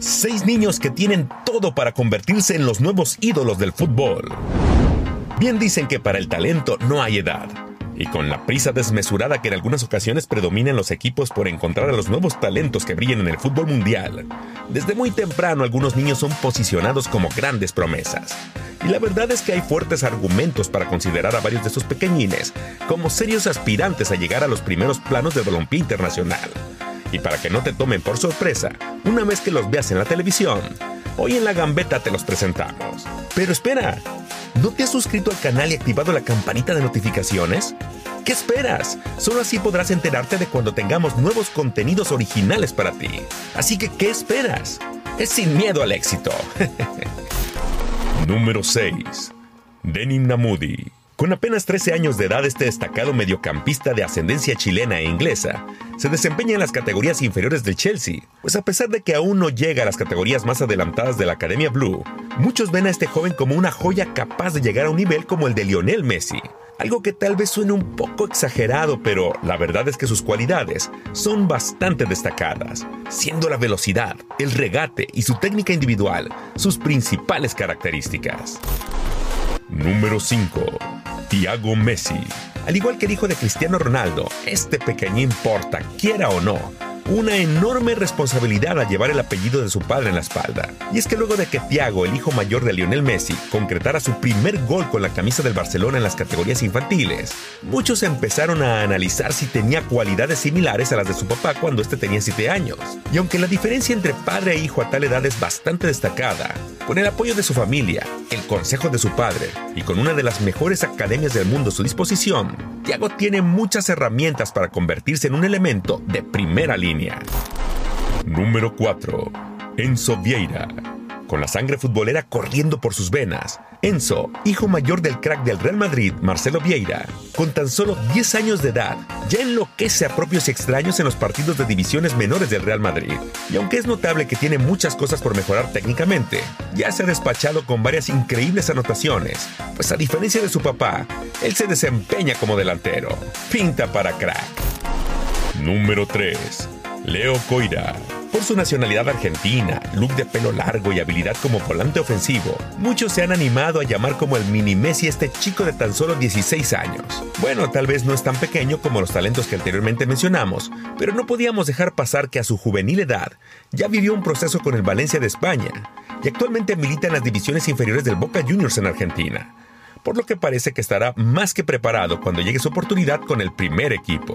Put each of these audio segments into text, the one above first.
Seis niños que tienen todo para convertirse en los nuevos ídolos del fútbol. Bien dicen que para el talento no hay edad. Y con la prisa desmesurada que en algunas ocasiones predominan los equipos por encontrar a los nuevos talentos que brillan en el fútbol mundial, desde muy temprano algunos niños son posicionados como grandes promesas. Y la verdad es que hay fuertes argumentos para considerar a varios de estos pequeñines como serios aspirantes a llegar a los primeros planos del balompié internacional. Y para que no te tomen por sorpresa, una vez que los veas en la televisión, hoy en la gambeta te los presentamos. Pero espera, ¿no te has suscrito al canal y activado la campanita de notificaciones? ¿Qué esperas? Solo así podrás enterarte de cuando tengamos nuevos contenidos originales para ti. Así que, ¿qué esperas? Es sin miedo al éxito. Número 6. Denim Namudi. Con apenas 13 años de edad, este destacado mediocampista de ascendencia chilena e inglesa se desempeña en las categorías inferiores del Chelsea, pues a pesar de que aún no llega a las categorías más adelantadas de la Academia Blue, muchos ven a este joven como una joya capaz de llegar a un nivel como el de Lionel Messi. Algo que tal vez suene un poco exagerado, pero la verdad es que sus cualidades son bastante destacadas, siendo la velocidad, el regate y su técnica individual sus principales características. Número 5. Thiago Messi. Al igual que el hijo de Cristiano Ronaldo, este pequeñín porta, quiera o no, una enorme responsabilidad al llevar el apellido de su padre en la espalda. Y es que luego de que Thiago, el hijo mayor de Lionel Messi, concretara su primer gol con la camisa del Barcelona en las categorías infantiles, muchos empezaron a analizar si tenía cualidades similares a las de su papá cuando este tenía 7 años. Y aunque la diferencia entre padre e hijo a tal edad es bastante destacada, con el apoyo de su familia, el consejo de su padre y con una de las mejores academias del mundo a su disposición, Thiago tiene muchas herramientas para convertirse en un elemento de primera línea. Número 4. Enzo Vieira. Con la sangre futbolera corriendo por sus venas, Enzo, hijo mayor del crack del Real Madrid, Marcelo Vieira, con tan solo 10 años de edad, ya enloquece a propios y extraños en los partidos de divisiones menores del Real Madrid. Y aunque es notable que tiene muchas cosas por mejorar técnicamente, ya se ha despachado con varias increíbles anotaciones, pues a diferencia de su papá, él se desempeña como delantero. Pinta para crack. Número 3. Leo Coira. Por su nacionalidad argentina, look de pelo largo y habilidad como volante ofensivo, muchos se han animado a llamar como el mini Messi este chico de tan solo 16 años. Bueno, tal vez no es tan pequeño como los talentos que anteriormente mencionamos, pero no podíamos dejar pasar que a su juvenil edad ya vivió un proceso con el Valencia de España y actualmente milita en las divisiones inferiores del Boca Juniors en Argentina por lo que parece que estará más que preparado cuando llegue su oportunidad con el primer equipo.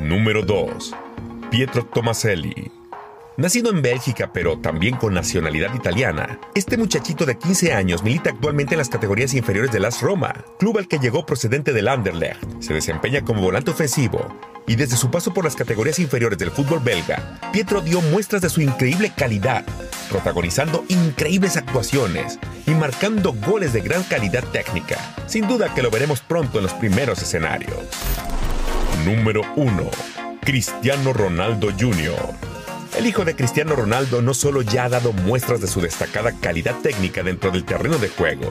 Número 2. Pietro Tomaselli. Nacido en Bélgica, pero también con nacionalidad italiana, este muchachito de 15 años milita actualmente en las categorías inferiores de las Roma, club al que llegó procedente del Anderlecht. Se desempeña como volante ofensivo y desde su paso por las categorías inferiores del fútbol belga, Pietro dio muestras de su increíble calidad, protagonizando increíbles actuaciones y marcando goles de gran calidad técnica. Sin duda que lo veremos pronto en los primeros escenarios. Número 1. Cristiano Ronaldo Jr. El hijo de Cristiano Ronaldo no solo ya ha dado muestras de su destacada calidad técnica dentro del terreno de juego,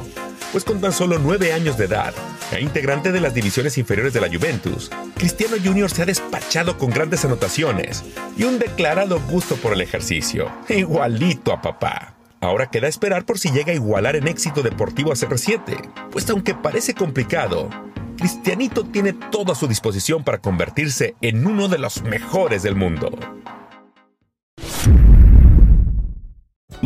pues con tan solo nueve años de edad e integrante de las divisiones inferiores de la Juventus, Cristiano Jr. se ha despachado con grandes anotaciones y un declarado gusto por el ejercicio, igualito a papá. Ahora queda esperar por si llega a igualar en éxito deportivo a CR7, pues aunque parece complicado, Cristianito tiene todo a su disposición para convertirse en uno de los mejores del mundo.